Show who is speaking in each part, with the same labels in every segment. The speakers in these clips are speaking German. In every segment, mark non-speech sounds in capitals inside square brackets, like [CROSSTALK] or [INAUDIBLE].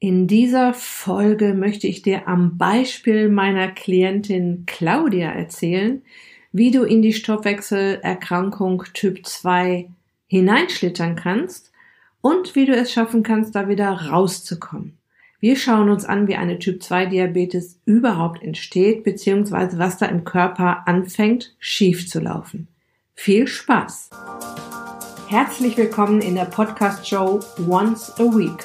Speaker 1: In dieser Folge möchte ich dir am Beispiel meiner Klientin Claudia erzählen, wie du in die Stoffwechselerkrankung Typ 2 hineinschlittern kannst und wie du es schaffen kannst, da wieder rauszukommen. Wir schauen uns an, wie eine Typ 2 Diabetes überhaupt entsteht, beziehungsweise was da im Körper anfängt schief zu laufen. Viel Spaß! Herzlich willkommen in der Podcast Show Once a Week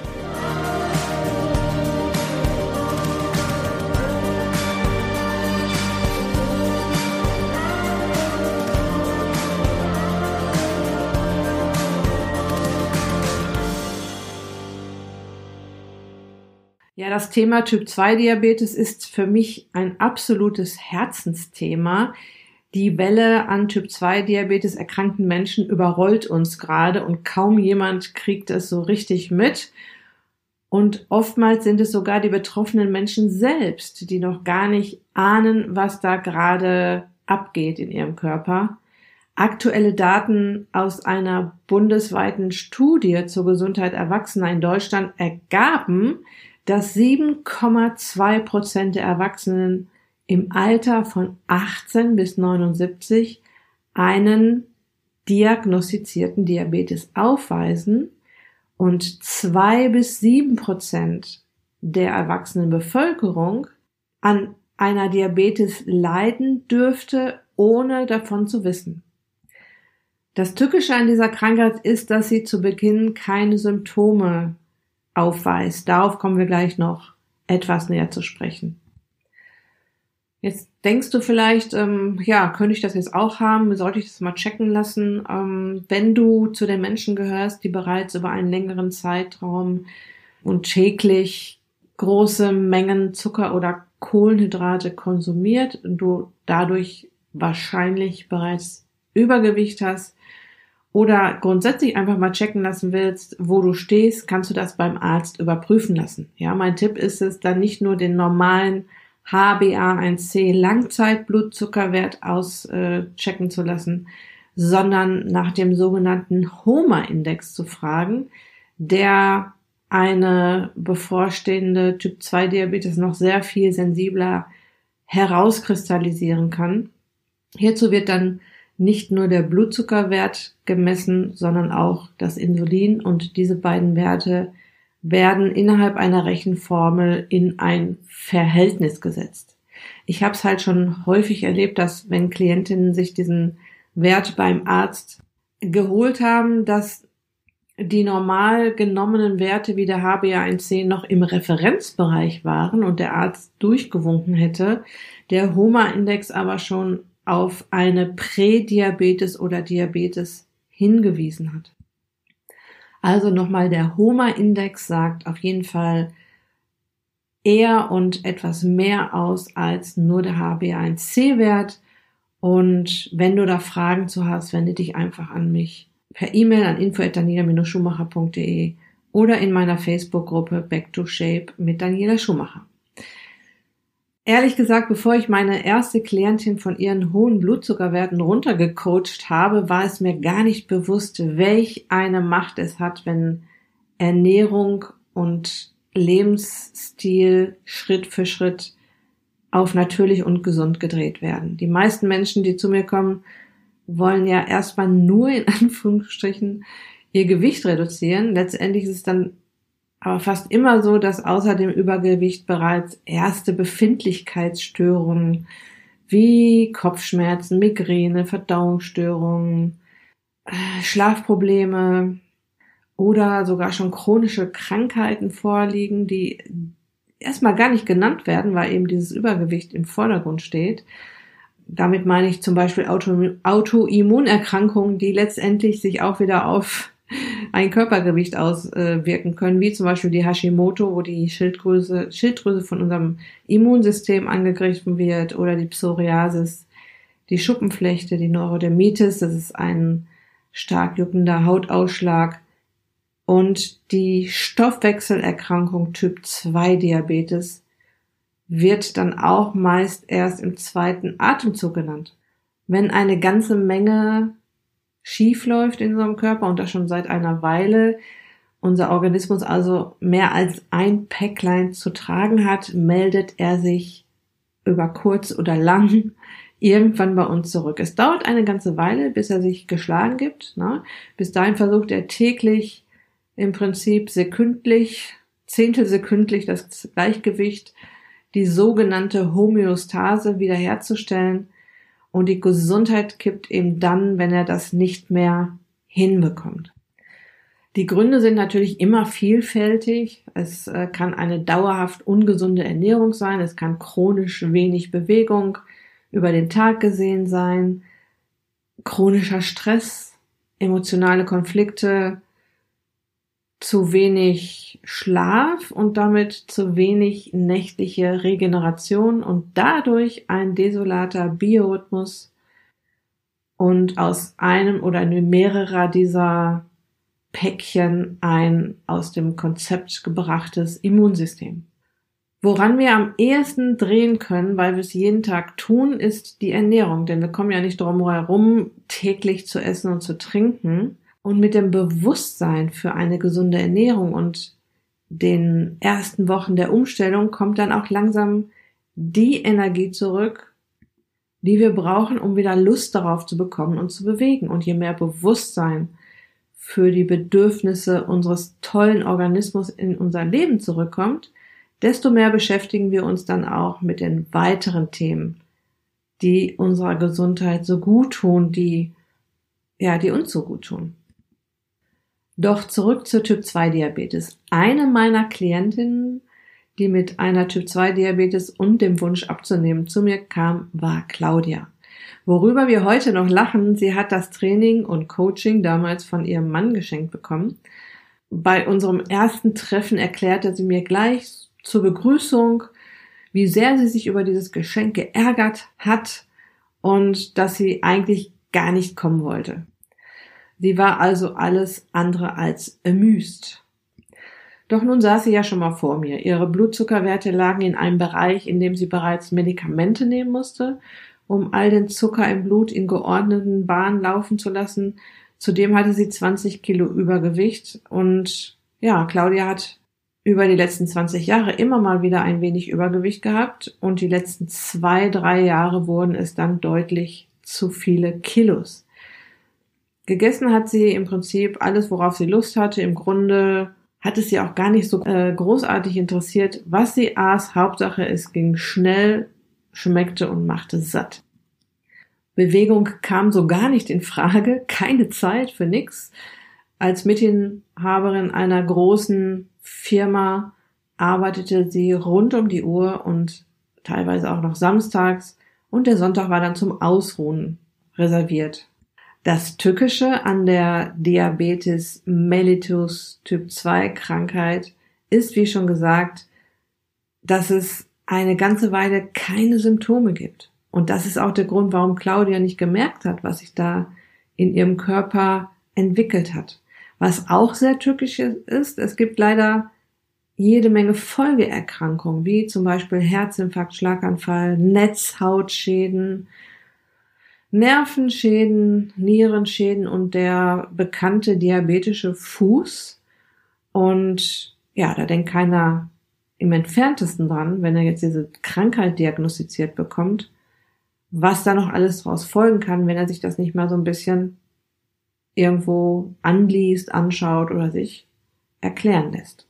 Speaker 1: Ja, das Thema Typ 2 Diabetes ist für mich ein absolutes Herzensthema. Die Welle an Typ 2 Diabetes erkrankten Menschen überrollt uns gerade und kaum jemand kriegt es so richtig mit. Und oftmals sind es sogar die betroffenen Menschen selbst, die noch gar nicht ahnen, was da gerade abgeht in ihrem Körper. Aktuelle Daten aus einer bundesweiten Studie zur Gesundheit Erwachsener in Deutschland ergaben, dass 7,2 Prozent der Erwachsenen im Alter von 18 bis 79 einen diagnostizierten Diabetes aufweisen und zwei bis sieben Prozent der erwachsenen Bevölkerung an einer Diabetes leiden dürfte, ohne davon zu wissen. Das Tückische an dieser Krankheit ist, dass sie zu Beginn keine Symptome aufweist. Darauf kommen wir gleich noch etwas näher zu sprechen. Jetzt denkst du vielleicht, ähm, ja, könnte ich das jetzt auch haben? Sollte ich das mal checken lassen? Ähm, wenn du zu den Menschen gehörst, die bereits über einen längeren Zeitraum und täglich große Mengen Zucker oder Kohlenhydrate konsumiert und du dadurch wahrscheinlich bereits Übergewicht hast, oder grundsätzlich einfach mal checken lassen willst, wo du stehst, kannst du das beim Arzt überprüfen lassen. Ja, mein Tipp ist es, dann nicht nur den normalen HbA1c Langzeitblutzuckerwert auschecken äh, zu lassen, sondern nach dem sogenannten HOMA-Index zu fragen, der eine bevorstehende Typ 2 Diabetes noch sehr viel sensibler herauskristallisieren kann. Hierzu wird dann nicht nur der Blutzuckerwert gemessen, sondern auch das Insulin und diese beiden Werte werden innerhalb einer Rechenformel in ein Verhältnis gesetzt. Ich habe es halt schon häufig erlebt, dass wenn Klientinnen sich diesen Wert beim Arzt geholt haben, dass die normal genommenen Werte wie der HbA1c noch im Referenzbereich waren und der Arzt durchgewunken hätte, der HOMA-Index aber schon auf eine Prädiabetes oder Diabetes hingewiesen hat. Also nochmal, der HOMA-Index sagt auf jeden Fall eher und etwas mehr aus als nur der HbA1c-Wert. Und wenn du da Fragen zu hast, wende dich einfach an mich per E-Mail an info@daniela-schumacher.de oder in meiner Facebook-Gruppe Back to Shape mit Daniela Schumacher. Ehrlich gesagt, bevor ich meine erste Klientin von ihren hohen Blutzuckerwerten runtergecoacht habe, war es mir gar nicht bewusst, welch eine Macht es hat, wenn Ernährung und Lebensstil Schritt für Schritt auf natürlich und gesund gedreht werden. Die meisten Menschen, die zu mir kommen, wollen ja erstmal nur in [LAUGHS] Anführungsstrichen ihr Gewicht reduzieren. Letztendlich ist es dann aber fast immer so, dass außer dem Übergewicht bereits erste Befindlichkeitsstörungen wie Kopfschmerzen, Migräne, Verdauungsstörungen, äh, Schlafprobleme oder sogar schon chronische Krankheiten vorliegen, die erstmal gar nicht genannt werden, weil eben dieses Übergewicht im Vordergrund steht. Damit meine ich zum Beispiel Auto, Autoimmunerkrankungen, die letztendlich sich auch wieder auf ein Körpergewicht auswirken können, wie zum Beispiel die Hashimoto, wo die Schilddrüse, Schilddrüse von unserem Immunsystem angegriffen wird, oder die Psoriasis, die Schuppenflechte, die Neurodermitis, das ist ein stark juckender Hautausschlag, und die Stoffwechselerkrankung Typ 2 Diabetes, wird dann auch meist erst im zweiten Atemzug genannt. Wenn eine ganze Menge schief läuft in unserem Körper und das schon seit einer Weile, unser Organismus also mehr als ein Päcklein zu tragen hat, meldet er sich über kurz oder lang [LAUGHS] irgendwann bei uns zurück. Es dauert eine ganze Weile, bis er sich geschlagen gibt. Ne? Bis dahin versucht er täglich im Prinzip sekündlich, zehntelsekündlich das Gleichgewicht, die sogenannte Homöostase wiederherzustellen. Und die Gesundheit kippt eben dann, wenn er das nicht mehr hinbekommt. Die Gründe sind natürlich immer vielfältig. Es äh, kann eine dauerhaft ungesunde Ernährung sein, es kann chronisch wenig Bewegung über den Tag gesehen sein, chronischer Stress, emotionale Konflikte, zu wenig Schlaf und damit zu wenig nächtliche Regeneration und dadurch ein desolater Biorhythmus und aus einem oder mehrerer dieser Päckchen ein aus dem Konzept gebrachtes Immunsystem. Woran wir am ehesten drehen können, weil wir es jeden Tag tun, ist die Ernährung, denn wir kommen ja nicht drum herum, täglich zu essen und zu trinken. Und mit dem Bewusstsein für eine gesunde Ernährung und den ersten Wochen der Umstellung kommt dann auch langsam die Energie zurück, die wir brauchen, um wieder Lust darauf zu bekommen und zu bewegen. Und je mehr Bewusstsein für die Bedürfnisse unseres tollen Organismus in unser Leben zurückkommt, desto mehr beschäftigen wir uns dann auch mit den weiteren Themen, die unserer Gesundheit so gut tun, die, ja, die uns so gut tun. Doch zurück zur Typ 2 Diabetes. Eine meiner Klientinnen, die mit einer Typ 2 Diabetes und dem Wunsch abzunehmen zu mir kam, war Claudia. Worüber wir heute noch lachen, sie hat das Training und Coaching damals von ihrem Mann geschenkt bekommen. Bei unserem ersten Treffen erklärte sie mir gleich zur Begrüßung, wie sehr sie sich über dieses Geschenk geärgert hat und dass sie eigentlich gar nicht kommen wollte. Sie war also alles andere als amüsed. Doch nun saß sie ja schon mal vor mir. Ihre Blutzuckerwerte lagen in einem Bereich, in dem sie bereits Medikamente nehmen musste um all den Zucker im Blut in geordneten Bahnen laufen zu lassen. Zudem hatte sie 20 Kilo Übergewicht und ja, Claudia hat über die letzten 20 Jahre immer mal wieder ein wenig Übergewicht gehabt und die letzten zwei, drei Jahre wurden es dann deutlich zu viele Kilos. Gegessen hat sie im Prinzip alles, worauf sie Lust hatte. Im Grunde hat es sie auch gar nicht so äh, großartig interessiert, was sie aß. Hauptsache, es ging schnell schmeckte und machte satt. Bewegung kam so gar nicht in Frage, [LAUGHS] keine Zeit für nix. Als Mitinhaberin einer großen Firma arbeitete sie rund um die Uhr und teilweise auch noch samstags und der Sonntag war dann zum Ausruhen reserviert. Das Tückische an der Diabetes mellitus Typ 2 Krankheit ist, wie schon gesagt, dass es eine ganze Weile keine Symptome gibt. Und das ist auch der Grund, warum Claudia nicht gemerkt hat, was sich da in ihrem Körper entwickelt hat. Was auch sehr tückisch ist, es gibt leider jede Menge Folgeerkrankungen, wie zum Beispiel Herzinfarkt, Schlaganfall, Netzhautschäden, Nervenschäden, Nierenschäden und der bekannte diabetische Fuß. Und ja, da denkt keiner im entferntesten dran, wenn er jetzt diese Krankheit diagnostiziert bekommt, was da noch alles draus folgen kann, wenn er sich das nicht mal so ein bisschen irgendwo anliest, anschaut oder sich erklären lässt.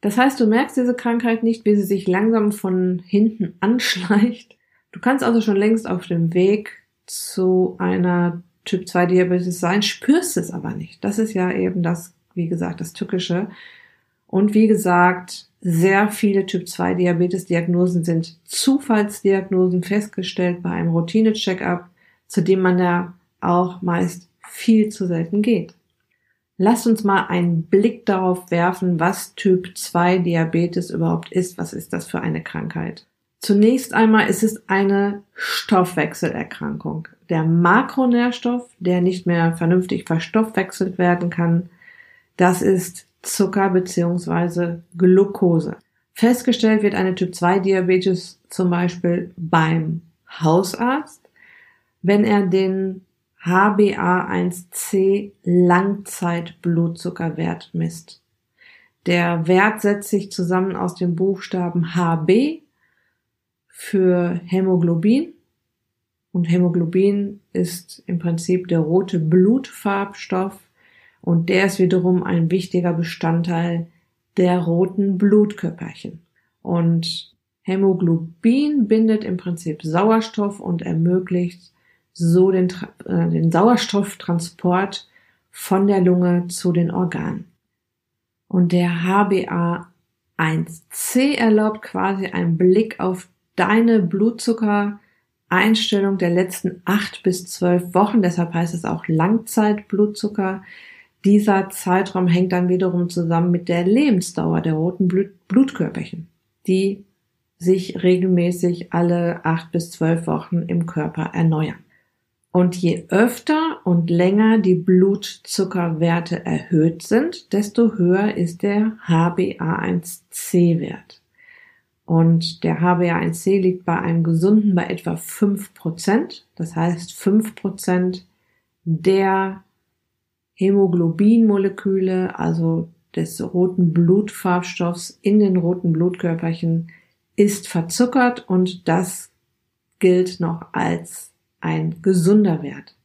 Speaker 1: Das heißt, du merkst diese Krankheit nicht, wie sie sich langsam von hinten [LAUGHS] anschleicht. Du kannst also schon längst auf dem Weg zu einer Typ 2 Diabetes sein, spürst es aber nicht. Das ist ja eben das, wie gesagt, das Tückische. Und wie gesagt, sehr viele Typ-2-Diabetes-Diagnosen sind Zufallsdiagnosen festgestellt bei einem Routine-Check-up, zu dem man ja auch meist viel zu selten geht. Lasst uns mal einen Blick darauf werfen, was Typ 2 Diabetes überhaupt ist. Was ist das für eine Krankheit? Zunächst einmal ist es eine Stoffwechselerkrankung. Der Makronährstoff, der nicht mehr vernünftig verstoffwechselt werden kann, das ist Zucker beziehungsweise Glucose. Festgestellt wird eine Typ-2-Diabetes zum Beispiel beim Hausarzt, wenn er den HbA1c Langzeitblutzuckerwert misst. Der Wert setzt sich zusammen aus dem Buchstaben HB für Hämoglobin und Hämoglobin ist im Prinzip der rote Blutfarbstoff und der ist wiederum ein wichtiger Bestandteil der roten Blutkörperchen. Und Hämoglobin bindet im Prinzip Sauerstoff und ermöglicht so den, äh, den Sauerstofftransport von der Lunge zu den Organen. Und der HbA1c erlaubt quasi einen Blick auf deine Blutzuckereinstellung der letzten acht bis zwölf Wochen. Deshalb heißt es auch Langzeitblutzucker. Dieser Zeitraum hängt dann wiederum zusammen mit der Lebensdauer der roten Blut Blutkörperchen, die sich regelmäßig alle acht bis zwölf Wochen im Körper erneuern. Und je öfter und länger die Blutzuckerwerte erhöht sind, desto höher ist der HbA1c-Wert. Und der HbA1c liegt bei einem gesunden bei etwa 5%. Das heißt, 5% der Hämoglobinmoleküle, also des roten Blutfarbstoffs in den roten Blutkörperchen, ist verzuckert und das gilt noch als ein gesunder Wert.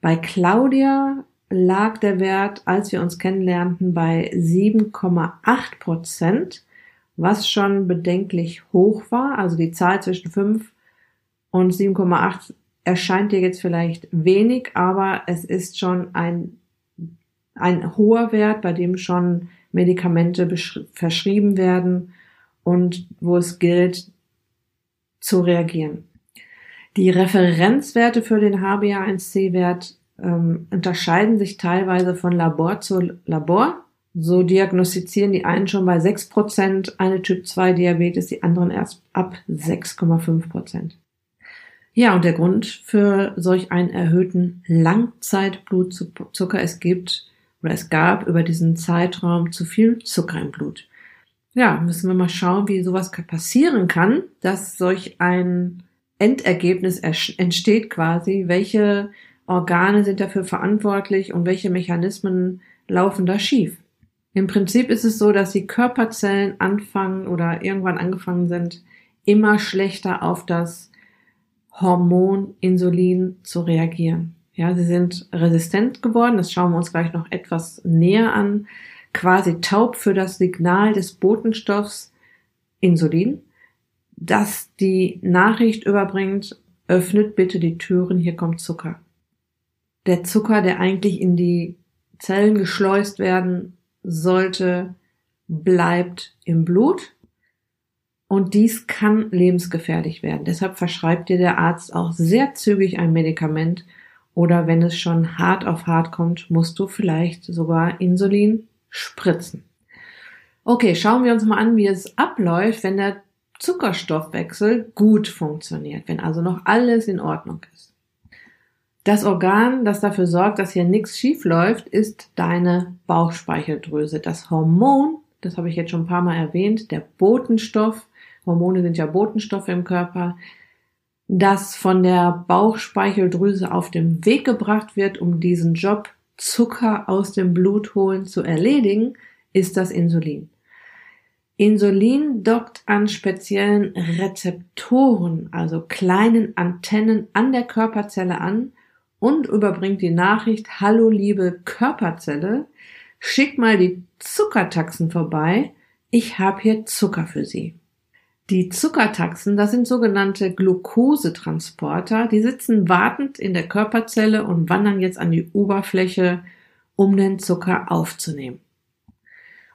Speaker 1: Bei Claudia lag der Wert, als wir uns kennenlernten, bei 7,8 Prozent, was schon bedenklich hoch war. Also die Zahl zwischen 5 und 7,8 erscheint dir jetzt vielleicht wenig, aber es ist schon ein, ein hoher Wert, bei dem schon Medikamente verschrieben werden und wo es gilt zu reagieren. Die Referenzwerte für den HbA1c-Wert ähm, unterscheiden sich teilweise von Labor zu Labor. So diagnostizieren die einen schon bei 6% eine Typ-2-Diabetes, die anderen erst ab 6,5%. Ja, und der Grund für solch einen erhöhten Langzeitblutzucker, es gibt oder es gab über diesen Zeitraum zu viel Zucker im Blut. Ja, müssen wir mal schauen, wie sowas passieren kann, dass solch ein Endergebnis entsteht quasi, welche Organe sind dafür verantwortlich und welche Mechanismen laufen da schief. Im Prinzip ist es so, dass die Körperzellen anfangen oder irgendwann angefangen sind, immer schlechter auf das Hormon Insulin zu reagieren. Ja, sie sind resistent geworden, das schauen wir uns gleich noch etwas näher an, quasi taub für das Signal des Botenstoffs Insulin das die Nachricht überbringt, öffnet bitte die Türen, hier kommt Zucker. Der Zucker, der eigentlich in die Zellen geschleust werden sollte, bleibt im Blut und dies kann lebensgefährlich werden. Deshalb verschreibt dir der Arzt auch sehr zügig ein Medikament oder wenn es schon hart auf hart kommt, musst du vielleicht sogar Insulin spritzen. Okay, schauen wir uns mal an, wie es abläuft, wenn der Zuckerstoffwechsel gut funktioniert, wenn also noch alles in Ordnung ist. Das Organ, das dafür sorgt, dass hier nichts schief läuft, ist deine Bauchspeicheldrüse. Das Hormon, das habe ich jetzt schon ein paar Mal erwähnt, der Botenstoff, Hormone sind ja Botenstoffe im Körper, das von der Bauchspeicheldrüse auf den Weg gebracht wird, um diesen Job Zucker aus dem Blut holen zu erledigen, ist das Insulin. Insulin dockt an speziellen Rezeptoren, also kleinen Antennen an der Körperzelle an und überbringt die Nachricht, hallo liebe Körperzelle, schick mal die Zuckertaxen vorbei, ich habe hier Zucker für Sie. Die Zuckertaxen, das sind sogenannte Glukosetransporter, die sitzen wartend in der Körperzelle und wandern jetzt an die Oberfläche, um den Zucker aufzunehmen.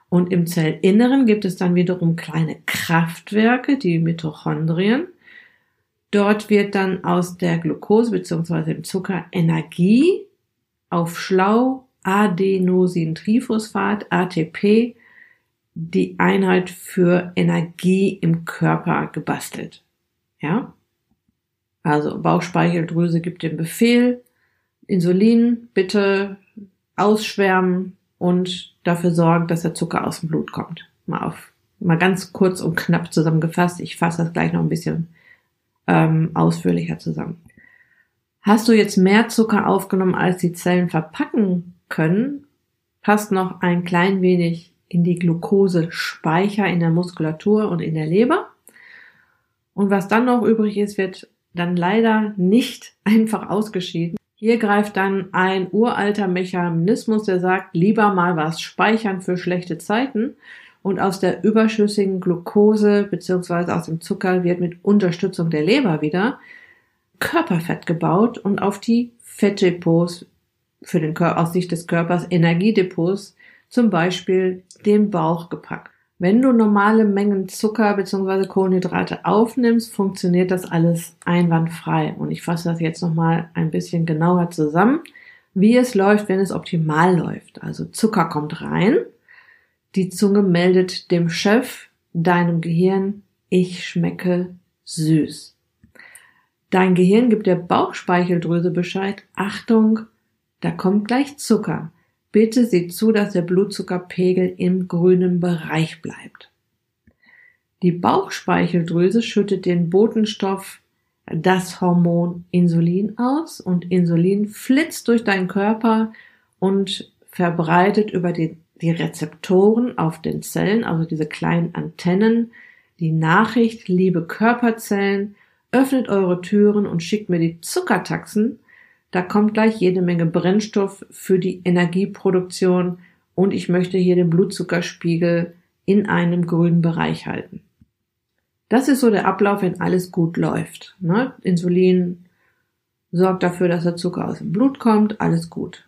Speaker 1: Und im Zellinneren gibt es dann wiederum kleine Kraftwerke, die Mitochondrien. Dort wird dann aus der Glucose bzw. dem Zucker Energie auf Schlau Adenosintriphosphat, ATP, die Einheit für Energie im Körper gebastelt. Ja? Also Bauchspeicheldrüse gibt den Befehl, Insulin bitte ausschwärmen und dafür sorgen, dass der Zucker aus dem Blut kommt. Mal auf mal ganz kurz und knapp zusammengefasst. Ich fasse das gleich noch ein bisschen ähm, ausführlicher zusammen. Hast du jetzt mehr Zucker aufgenommen, als die Zellen verpacken können, passt noch ein klein wenig in die Glukosespeicher in der Muskulatur und in der Leber. Und was dann noch übrig ist, wird dann leider nicht [LAUGHS] einfach ausgeschieden. Hier greift dann ein uralter Mechanismus, der sagt, lieber mal was speichern für schlechte Zeiten. Und aus der überschüssigen Glucose beziehungsweise aus dem Zucker wird mit Unterstützung der Leber wieder Körperfett gebaut und auf die Fettdepots für den Körper, aus Sicht des Körpers Energiedepots, zum Beispiel den Bauch gepackt. Wenn du normale Mengen Zucker bzw. Kohlenhydrate aufnimmst, funktioniert das alles einwandfrei. Und ich fasse das jetzt nochmal ein bisschen genauer zusammen, wie es läuft, wenn es optimal läuft. Also Zucker kommt rein, die Zunge meldet dem Chef, deinem Gehirn, ich schmecke süß. Dein Gehirn gibt der Bauchspeicheldrüse Bescheid, Achtung, da kommt gleich Zucker. Bitte sieh zu, dass der Blutzuckerpegel im grünen Bereich bleibt. Die Bauchspeicheldrüse schüttet den Botenstoff, das Hormon Insulin aus und Insulin flitzt durch deinen Körper und verbreitet über die, die Rezeptoren auf den Zellen, also diese kleinen Antennen, die Nachricht, liebe Körperzellen, öffnet eure Türen und schickt mir die Zuckertaxen, da kommt gleich jede Menge Brennstoff für die Energieproduktion und ich möchte hier den Blutzuckerspiegel in einem grünen Bereich halten. Das ist so der Ablauf, wenn alles gut läuft. Ne? Insulin sorgt dafür, dass der Zucker aus dem Blut kommt, alles gut.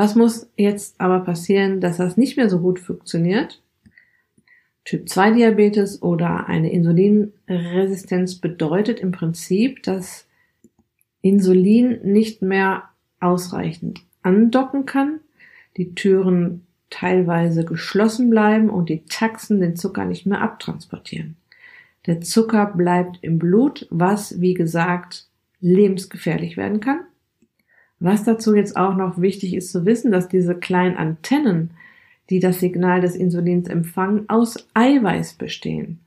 Speaker 1: Was muss jetzt aber passieren, dass das nicht mehr so gut funktioniert? Typ 2 Diabetes oder eine Insulinresistenz bedeutet im Prinzip, dass Insulin nicht mehr ausreichend andocken kann, die Türen teilweise geschlossen bleiben und die Taxen den Zucker nicht mehr abtransportieren. Der Zucker bleibt im Blut, was, wie gesagt, lebensgefährlich werden kann. Was dazu jetzt auch noch wichtig ist zu wissen, dass diese kleinen Antennen, die das Signal des Insulins empfangen, aus Eiweiß bestehen.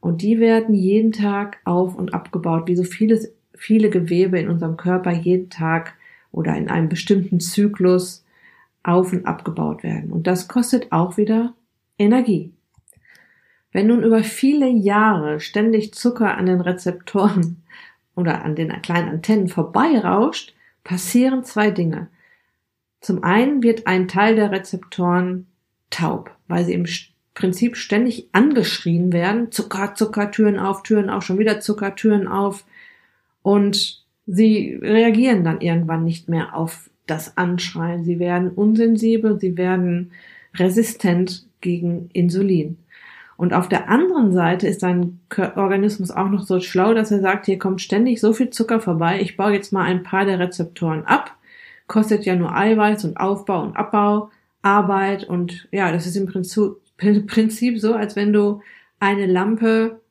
Speaker 1: Und die werden jeden Tag auf und abgebaut, wie so vieles viele Gewebe in unserem Körper jeden Tag oder in einem bestimmten Zyklus auf und abgebaut werden. Und das kostet auch wieder Energie. Wenn nun über viele Jahre ständig Zucker an den Rezeptoren oder an den kleinen Antennen vorbeirauscht, passieren zwei Dinge. Zum einen wird ein Teil der Rezeptoren taub, weil sie im Prinzip ständig angeschrien werden. Zucker, Zucker, Türen auf, Türen auf, schon wieder Zucker, Türen auf. Und sie reagieren dann irgendwann nicht mehr auf das Anschreien. Sie werden unsensibel, sie werden resistent gegen Insulin. Und auf der anderen Seite ist dein Organismus auch noch so schlau, dass er sagt, hier kommt ständig so viel Zucker vorbei, ich baue jetzt mal ein paar der Rezeptoren ab, kostet ja nur Eiweiß und Aufbau und Abbau, Arbeit und ja, das ist im Prinzip [LAUGHS] so, als wenn du eine Lampe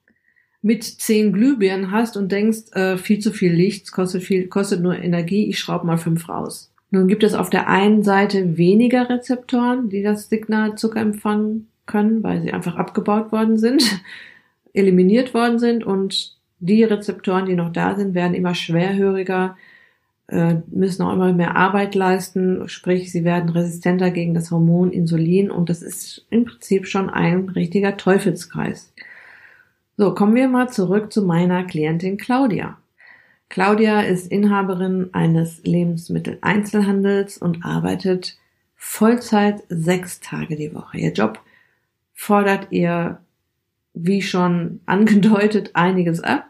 Speaker 1: mit zehn Glühbirnen hast und denkst, äh, viel zu viel Licht, kostet viel, kostet nur Energie, ich schraube mal fünf raus. Nun gibt es auf der einen Seite weniger Rezeptoren, die das Signal Zucker empfangen können, weil sie einfach abgebaut worden sind, [LAUGHS] eliminiert worden sind und die Rezeptoren, die noch da sind, werden immer schwerhöriger, äh, müssen auch immer mehr Arbeit leisten, sprich, sie werden resistenter gegen das Hormon Insulin und das ist im Prinzip schon ein richtiger Teufelskreis. So, kommen wir mal zurück zu meiner Klientin Claudia. Claudia ist Inhaberin eines Lebensmitteleinzelhandels und arbeitet Vollzeit sechs Tage die Woche. Ihr Job fordert ihr, wie schon angedeutet, [LAUGHS] einiges ab.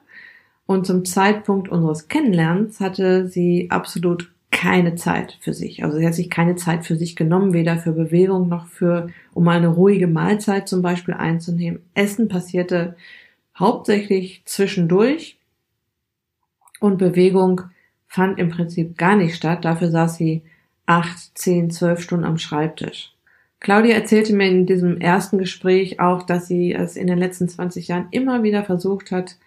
Speaker 1: Und zum Zeitpunkt unseres Kennenlernens hatte sie absolut keine Zeit für sich. Also sie hat sich keine Zeit für sich genommen, weder für Bewegung noch für, um eine ruhige Mahlzeit zum Beispiel einzunehmen. Essen passierte hauptsächlich zwischendurch und Bewegung fand im Prinzip gar nicht statt. Dafür saß sie acht, zehn, zwölf Stunden am Schreibtisch. Claudia erzählte mir in diesem ersten Gespräch auch, dass sie es in den letzten 20 Jahren immer wieder versucht hat,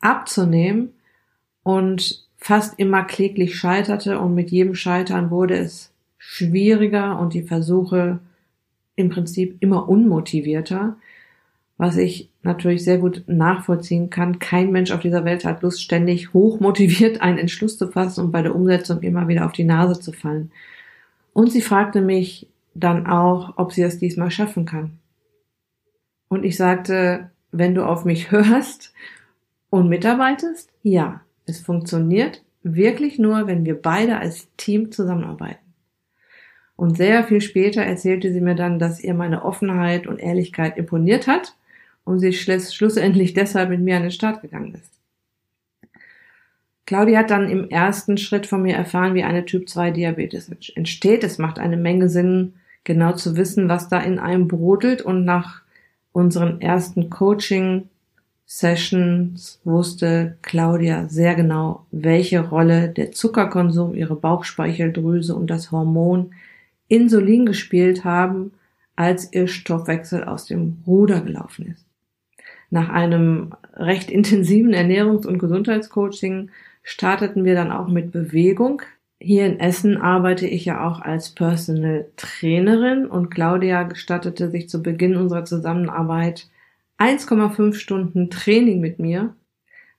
Speaker 1: abzunehmen und fast immer kläglich scheiterte und mit jedem Scheitern wurde es schwieriger und die Versuche im Prinzip immer unmotivierter was ich natürlich sehr gut nachvollziehen kann. Kein Mensch auf dieser Welt hat Lust, ständig hochmotiviert einen Entschluss zu fassen und bei der Umsetzung immer wieder auf die Nase zu fallen. Und sie fragte mich dann auch, ob sie es diesmal schaffen kann. Und ich sagte, wenn du auf mich [LAUGHS] hörst und mitarbeitest, ja, es funktioniert wirklich nur, wenn wir beide als Team zusammenarbeiten. Und sehr viel später erzählte sie mir dann, dass ihr meine Offenheit und Ehrlichkeit imponiert hat und sie schlussendlich deshalb mit mir an den Start gegangen ist. Claudia hat dann im ersten Schritt von mir erfahren, wie eine Typ 2 Diabetes entsteht. Es macht eine Menge Sinn, genau zu wissen, was da in einem brodelt und nach unseren ersten Coaching Sessions wusste Claudia sehr genau, welche Rolle der Zuckerkonsum, ihre Bauchspeicheldrüse und das Hormon Insulin gespielt haben, als ihr Stoffwechsel aus dem Ruder gelaufen ist. Nach einem recht intensiven Ernährungs- und Gesundheitscoaching starteten wir dann auch mit Bewegung. Hier in Essen arbeite ich ja auch als Personal Trainerin und Claudia gestattete sich zu Beginn unserer Zusammenarbeit 1,5 Stunden Training mit mir.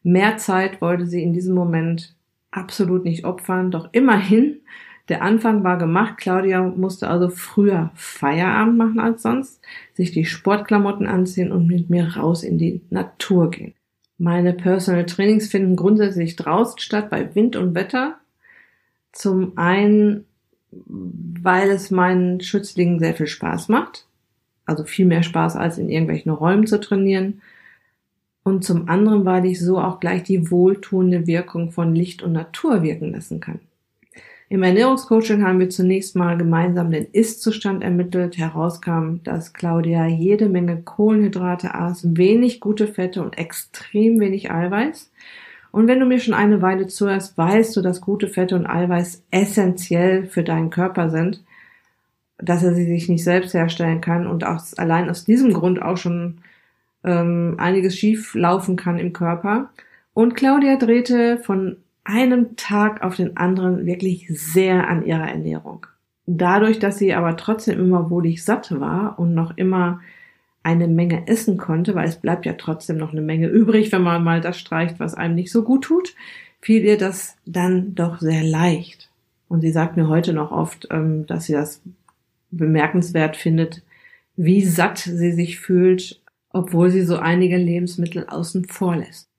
Speaker 1: Mehr Zeit wollte sie in diesem Moment absolut nicht opfern, doch immerhin der Anfang war gemacht. Claudia musste also früher Feierabend machen als sonst, sich die Sportklamotten anziehen und mit mir raus in die Natur gehen. Meine Personal Trainings finden grundsätzlich draußen statt, bei Wind und Wetter. Zum einen, weil es meinen Schützlingen sehr viel Spaß macht. Also viel mehr Spaß als in irgendwelchen Räumen zu trainieren. Und zum anderen, weil ich so auch gleich die wohltuende Wirkung von Licht und Natur wirken lassen kann. Im Ernährungscoaching haben wir zunächst mal gemeinsam den Ist-Zustand ermittelt. Herauskam, dass Claudia jede Menge Kohlenhydrate aß, wenig gute Fette und extrem wenig Eiweiß. Und wenn du mir schon eine Weile zuhörst, weißt du, dass gute Fette und Eiweiß essentiell für deinen Körper sind, dass er sie sich nicht selbst herstellen kann und auch allein aus diesem Grund auch schon ähm, einiges schief laufen kann im Körper. Und Claudia drehte von einem Tag auf den anderen wirklich sehr an ihrer Ernährung. Dadurch, dass sie aber trotzdem immer wohlig satt war und noch immer eine Menge essen konnte, weil es bleibt ja trotzdem noch eine Menge übrig, wenn man mal das streicht, was einem nicht so gut tut, fiel ihr das dann doch sehr leicht. Und sie sagt mir heute noch oft, ähm, dass sie das bemerkenswert findet, wie satt sie sich fühlt, obwohl sie so einige Lebensmittel außen vor lässt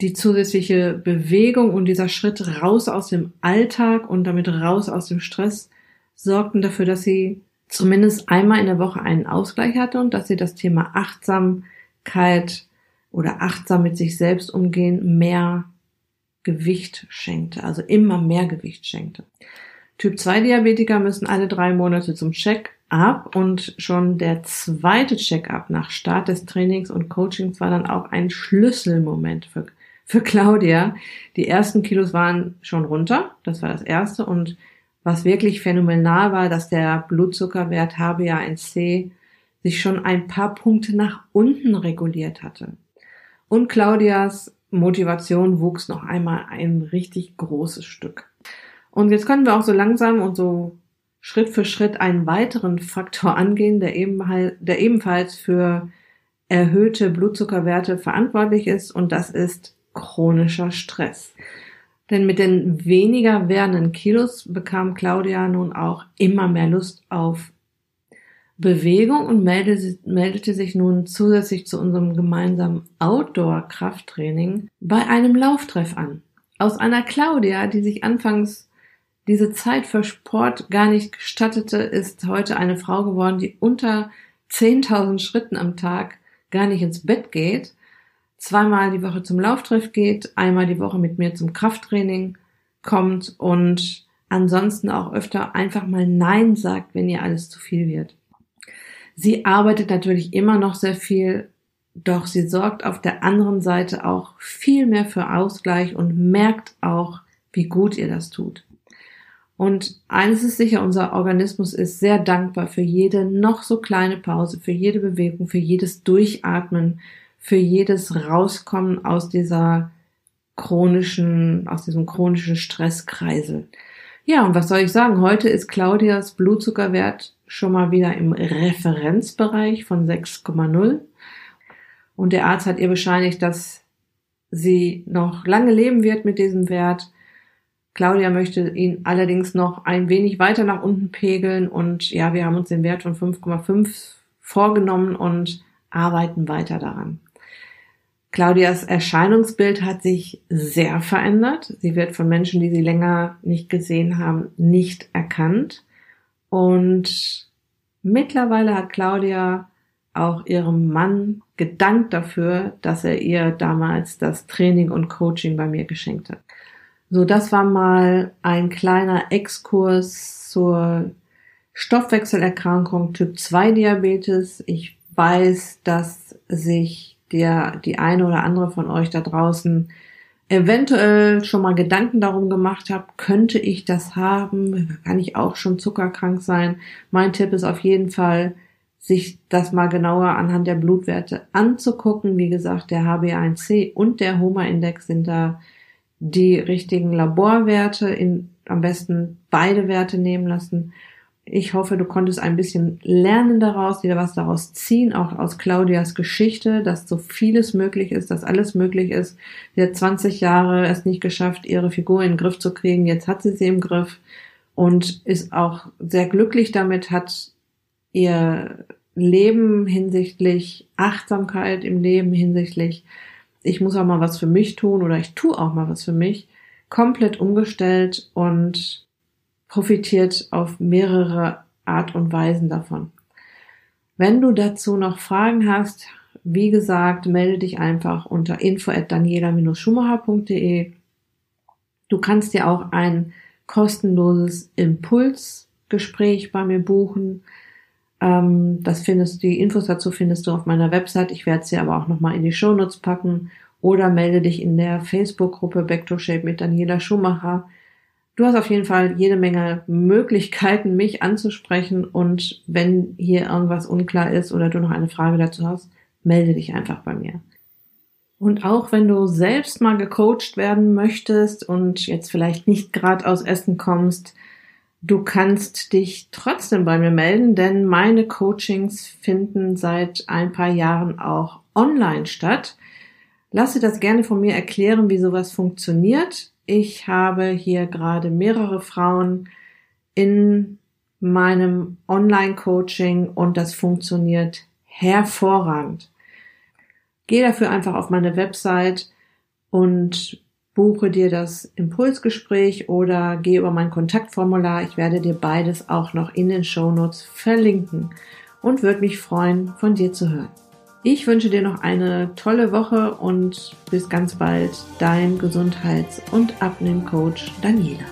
Speaker 1: die zusätzliche Bewegung und dieser Schritt raus aus dem Alltag und damit raus aus dem Stress sorgten dafür, dass sie zumindest einmal in der Woche einen Ausgleich hatte und dass sie das Thema Achtsamkeit oder achtsam mit sich selbst umgehen mehr Gewicht schenkte, also immer mehr Gewicht schenkte. Typ 2 Diabetiker müssen alle drei Monate zum Check-up und schon der zweite Check-up nach Start des Trainings und Coachings war dann auch ein Schlüsselmoment für für Claudia. Die ersten Kilos waren schon runter, das war das erste. Und was wirklich phänomenal war, dass der Blutzuckerwert HbA1c sich schon ein paar Punkte nach unten reguliert hatte. Und Claudias Motivation wuchs noch einmal ein richtig großes Stück. Und jetzt können wir auch so langsam und so Schritt für Schritt einen weiteren Faktor angehen, der, ebenfalls für erhöhte Blutzuckerwerte verantwortlich ist, und das ist chronischer Stress. Denn mit den weniger werdenden Kilos bekam Claudia nun auch immer mehr Lust auf Bewegung und meldete, sich nun zusätzlich zu unserem gemeinsamen Outdoor-Krafttraining bei einem Lauftreff an. Aus einer Claudia, die sich anfangs diese Zeit für Sport gar nicht gestattete, ist heute eine Frau geworden, die unter 10.000 Schritten am Tag gar nicht ins Bett geht zweimal die Woche zum Lauftreff geht, einmal die Woche mit mir zum Krafttraining kommt und ansonsten auch öfter einfach mal Nein sagt, wenn ihr alles zu viel wird. Sie arbeitet natürlich immer noch sehr viel, doch sie sorgt auf der anderen Seite auch viel mehr für Ausgleich und merkt auch, wie gut ihr das tut. Und eines ist sicher, unser Organismus ist sehr dankbar für jede noch so kleine Pause, für jede Bewegung, für jedes Durchatmen, für jedes Rauskommen aus dieser chronischen, aus diesem chronischen Stresskreisel. Ja, und was soll ich sagen? Heute ist Claudias Blutzuckerwert schon mal wieder im Referenzbereich von 6,0. Und der Arzt hat ihr bescheinigt, dass sie noch lange leben wird mit diesem Wert. Claudia möchte ihn allerdings noch ein wenig weiter nach unten pegeln und ja, wir haben uns den Wert von 5,5 vorgenommen und arbeiten weiter daran. Claudias Erscheinungsbild hat sich sehr verändert. Sie wird von Menschen, die sie länger nicht gesehen haben, nicht erkannt. Und mittlerweile hat Claudia auch ihrem Mann gedankt dafür, dass er ihr damals das Training und Coaching bei mir geschenkt hat. So, das war mal ein kleiner Exkurs zur Stoffwechselerkrankung Typ 2 Diabetes. Ich weiß, dass sich der die eine oder andere von euch da draußen eventuell schon mal Gedanken darum gemacht habt, könnte ich das haben? Kann ich auch schon zuckerkrank sein? Mein Tipp ist auf jeden Fall, sich das mal genauer anhand der Blutwerte anzugucken. Wie gesagt, der HbA1c und der HOMA-Index sind da die richtigen Laborwerte. In, am besten beide Werte nehmen lassen ich hoffe, du konntest ein bisschen lernen daraus, wieder was daraus ziehen, auch aus Claudias Geschichte, dass so vieles möglich ist, dass alles möglich ist. Sie hat 20 Jahre es nicht geschafft, ihre Figur in den Griff zu kriegen. Jetzt hat sie sie im Griff und ist auch sehr glücklich damit, hat ihr Leben hinsichtlich Achtsamkeit im Leben hinsichtlich, ich muss auch mal was für mich tun oder ich tue auch mal was für mich, komplett umgestellt und profitiert auf mehrere Art und Weisen davon. Wenn du dazu noch Fragen hast, wie gesagt, melde dich einfach unter info at daniela-schumacher.de. Du kannst dir auch ein kostenloses Impulsgespräch bei mir buchen. Ähm, das findest die Infos dazu findest du auf meiner Website. Ich werde sie aber auch nochmal in die Shownotes packen. Oder melde dich in der Facebook-Gruppe Back to Shape mit Daniela Schumacher. Du hast auf jeden Fall jede Menge Möglichkeiten, mich anzusprechen und wenn hier irgendwas unklar ist oder du noch eine Frage dazu hast, melde dich einfach bei mir. Und auch wenn du selbst mal gecoacht werden möchtest und jetzt vielleicht nicht gerade aus Essen kommst, du kannst dich trotzdem bei mir melden, denn meine Coachings finden seit ein paar Jahren auch online statt. Lass dir das gerne von mir erklären, wie sowas funktioniert. Ich habe hier gerade mehrere Frauen in meinem Online-Coaching und das funktioniert hervorragend. Geh dafür einfach auf meine Website und buche dir das Impulsgespräch oder geh über mein Kontaktformular. Ich werde dir beides auch noch in den Show Notes verlinken und würde mich freuen, von dir zu hören. Ich wünsche dir noch eine tolle Woche und bis ganz bald, dein Gesundheits- und Abnehmcoach Daniela.